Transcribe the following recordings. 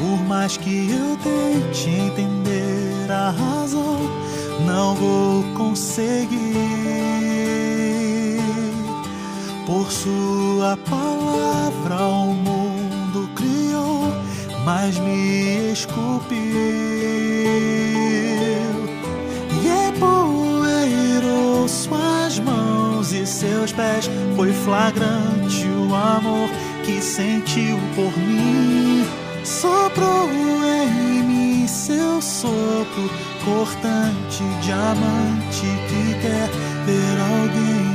Por mais que eu tente entender a razão, não vou conseguir. Por sua palavra o mundo criou, mas me esculpiu. E é empoeirou suas mãos e seus pés, foi flagrante o amor que sentiu por mim. Soprou em mim seu sopro cortante, diamante que quer ter alguém.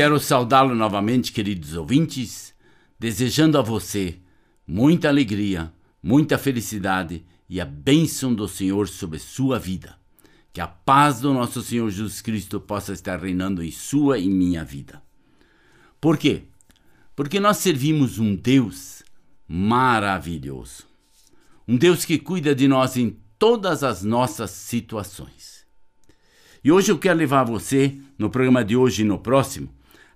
Quero saudá-lo novamente, queridos ouvintes, desejando a você muita alegria, muita felicidade e a bênção do Senhor sobre sua vida. Que a paz do nosso Senhor Jesus Cristo possa estar reinando em sua e minha vida. Por quê? Porque nós servimos um Deus maravilhoso. Um Deus que cuida de nós em todas as nossas situações. E hoje eu quero levar você, no programa de hoje e no próximo,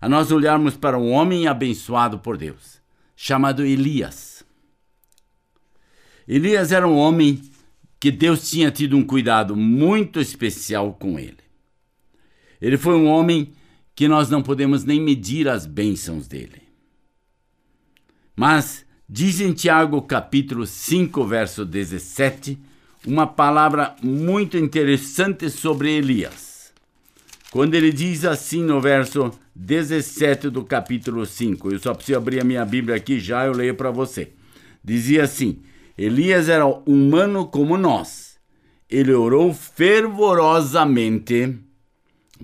a nós olharmos para um homem abençoado por Deus, chamado Elias. Elias era um homem que Deus tinha tido um cuidado muito especial com ele. Ele foi um homem que nós não podemos nem medir as bênçãos dele. Mas diz em Tiago capítulo 5, verso 17, uma palavra muito interessante sobre Elias. Quando ele diz assim no verso 17 do capítulo 5. Eu só preciso abrir a minha Bíblia aqui já, eu leio para você. Dizia assim: Elias era humano como nós. Ele orou fervorosamente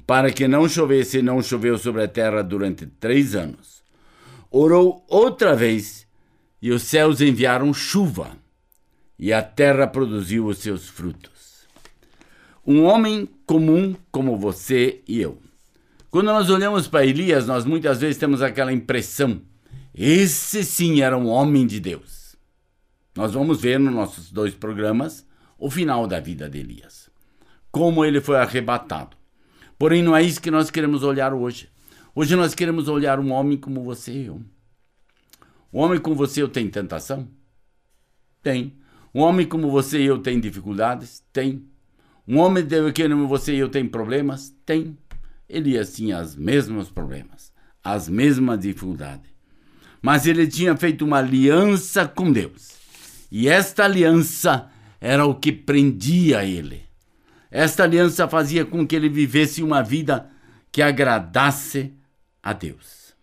para que não chovesse e não choveu sobre a terra durante três anos. Orou outra vez e os céus enviaram chuva e a terra produziu os seus frutos. Um homem comum como você e eu quando nós olhamos para Elias, nós muitas vezes temos aquela impressão: esse sim era um homem de Deus. Nós vamos ver nos nossos dois programas o final da vida de Elias, como ele foi arrebatado. Porém, não é isso que nós queremos olhar hoje. Hoje nós queremos olhar um homem como você e eu. Um homem como você e eu tem tentação? Tem. Um homem como você e eu tem dificuldades? Tem. Um homem como você e eu tem problemas? Tem. Elias tinha os mesmos problemas, as mesmas dificuldades. Mas ele tinha feito uma aliança com Deus. E esta aliança era o que prendia ele. Esta aliança fazia com que ele vivesse uma vida que agradasse a Deus.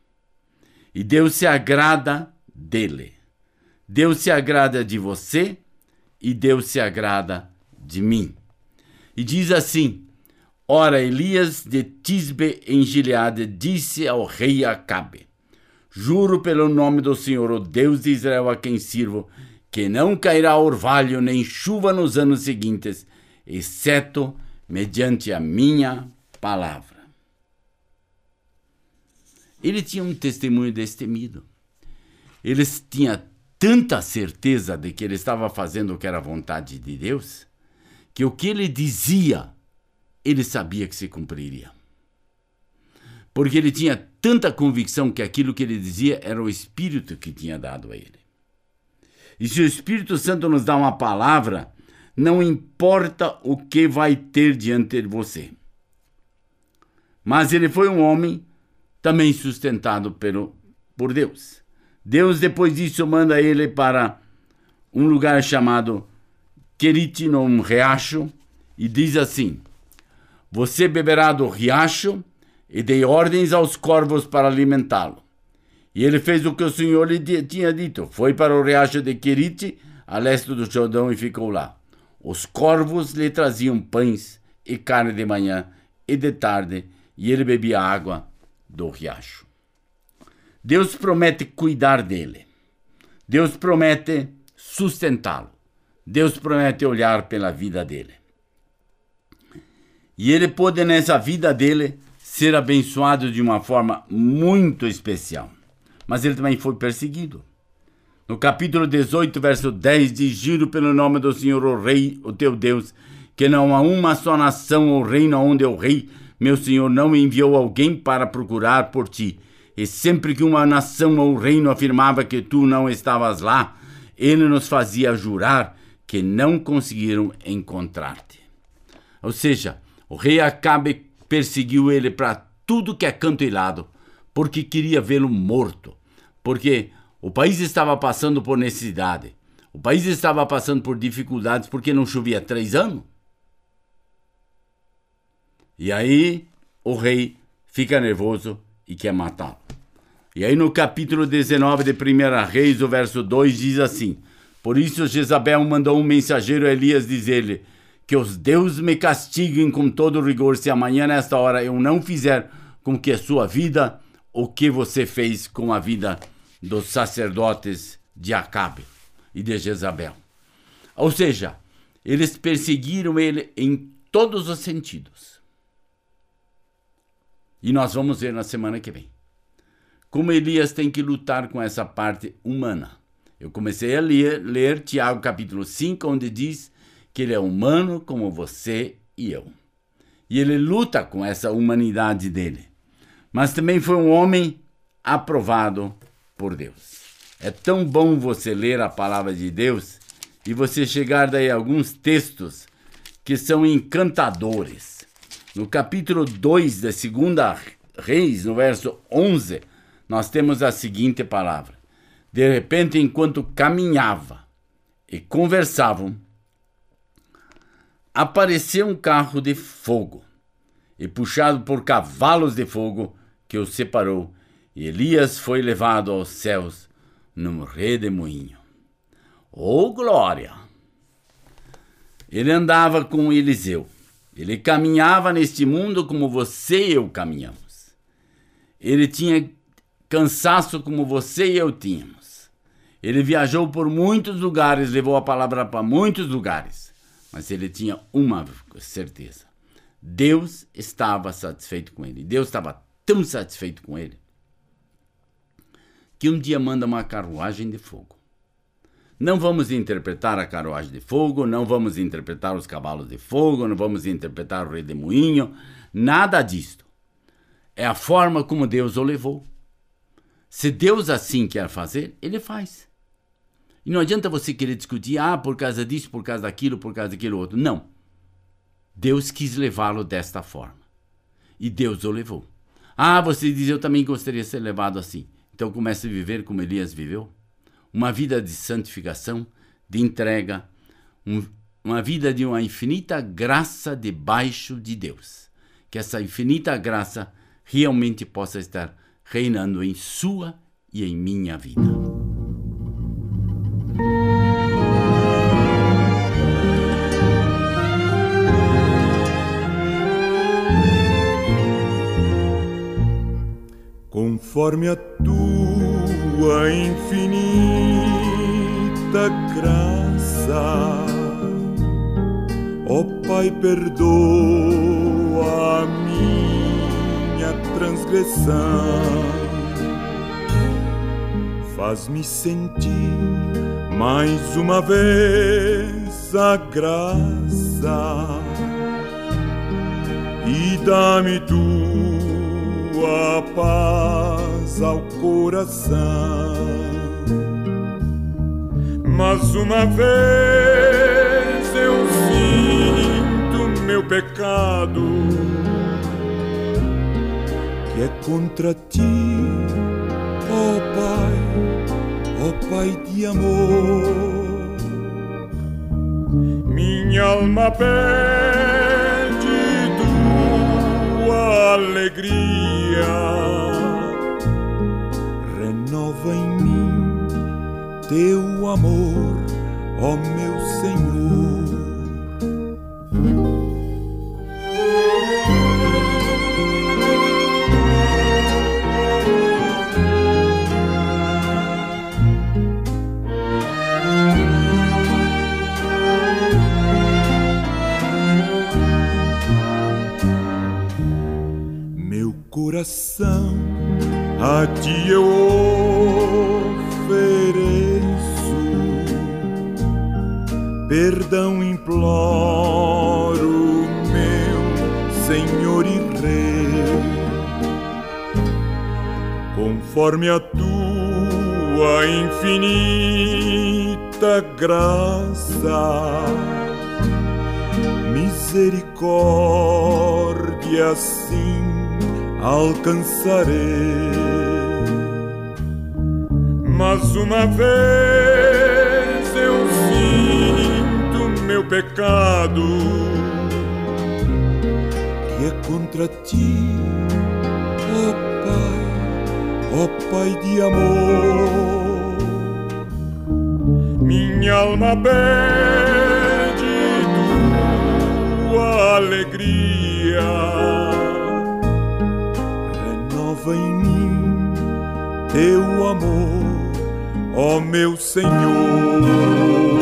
E Deus se agrada dele. Deus se agrada de você e Deus se agrada de mim. E diz assim: Ora, Elias de Tisbe em Gileade disse ao rei Acabe: Juro pelo nome do Senhor, o Deus de Israel a quem sirvo, que não cairá orvalho nem chuva nos anos seguintes, exceto mediante a minha palavra. Ele tinha um testemunho destemido. Ele tinha tanta certeza de que ele estava fazendo o que era vontade de Deus, que o que ele dizia ele sabia que se cumpriria. Porque ele tinha tanta convicção que aquilo que ele dizia era o Espírito que tinha dado a ele. E se o Espírito Santo nos dá uma palavra, não importa o que vai ter diante de você. Mas ele foi um homem também sustentado pelo, por Deus. Deus, depois disso, manda ele para um lugar chamado Querite, num riacho, e diz assim: você beberá do riacho e dei ordens aos corvos para alimentá-lo. E ele fez o que o Senhor lhe tinha dito. Foi para o riacho de Querite, a leste do Jordão, e ficou lá. Os corvos lhe traziam pães e carne de manhã e de tarde, e ele bebia água do riacho. Deus promete cuidar dele. Deus promete sustentá-lo. Deus promete olhar pela vida dele. E ele pôde, nessa vida dele, ser abençoado de uma forma muito especial. Mas ele também foi perseguido. No capítulo 18, verso 10, diz: Giro pelo nome do Senhor, o Rei, o teu Deus, que não há uma só nação ou reino onde o Rei, meu Senhor, não enviou alguém para procurar por ti. E sempre que uma nação ou reino afirmava que tu não estavas lá, ele nos fazia jurar que não conseguiram encontrar-te. Ou seja, o rei Acabe perseguiu ele para tudo que é canto e lado, porque queria vê-lo morto, porque o país estava passando por necessidade, o país estava passando por dificuldades porque não chovia três anos. E aí o rei fica nervoso e quer matá-lo. E aí no capítulo 19 de 1 Reis, o verso 2 diz assim: Por isso Jezabel mandou um mensageiro a Elias dizer-lhe: que os deuses me castiguem com todo rigor se amanhã nesta hora eu não fizer com que a sua vida o que você fez com a vida dos sacerdotes de Acabe e de Jezabel. Ou seja, eles perseguiram ele em todos os sentidos. E nós vamos ver na semana que vem como Elias tem que lutar com essa parte humana. Eu comecei a ler, ler Tiago capítulo 5, onde diz que ele é humano como você e eu. E ele luta com essa humanidade dele. Mas também foi um homem aprovado por Deus. É tão bom você ler a palavra de Deus e você chegar daí a alguns textos que são encantadores. No capítulo 2 da segunda Reis, no verso 11, nós temos a seguinte palavra: De repente, enquanto caminhava e conversavam, apareceu um carro de fogo e puxado por cavalos de fogo que o separou, e Elias foi levado aos céus num redemoinho. Oh glória! Ele andava com Eliseu. Ele caminhava neste mundo como você e eu caminhamos. Ele tinha cansaço como você e eu tínhamos. Ele viajou por muitos lugares, levou a palavra para muitos lugares, mas ele tinha uma certeza: Deus estava satisfeito com ele. Deus estava tão satisfeito com ele que um dia manda uma carruagem de fogo. Não vamos interpretar a carruagem de fogo, não vamos interpretar os cavalos de fogo, não vamos interpretar o redemoinho, nada disto. É a forma como Deus o levou. Se Deus assim quer fazer, ele faz. E não adianta você querer discutir, ah, por causa disso, por causa daquilo, por causa daquilo outro. Não. Deus quis levá-lo desta forma. E Deus o levou. Ah, você diz, eu também gostaria de ser levado assim. Então comece a viver como Elias viveu. Uma vida de santificação, de entrega, um, uma vida de uma infinita graça debaixo de Deus. Que essa infinita graça realmente possa estar reinando em sua e em minha vida. Conforme a tua infinita graça, ó Pai, perdoa a minha transgressão. Faz-me sentir mais uma vez a graça. E dá-me tua paz ao coração. Mas uma vez eu sinto meu pecado que é contra ti, ó Pai, ó Pai de amor. Minha alma pede tua alegria, amor, ó meu conforme a tua infinita graça, misericórdia sim alcançarei. Mas uma vez eu sinto meu pecado, que é contra ti, ó Ó Pai de amor. Minha alma pede tua alegria renova em mim teu amor, ó meu Senhor.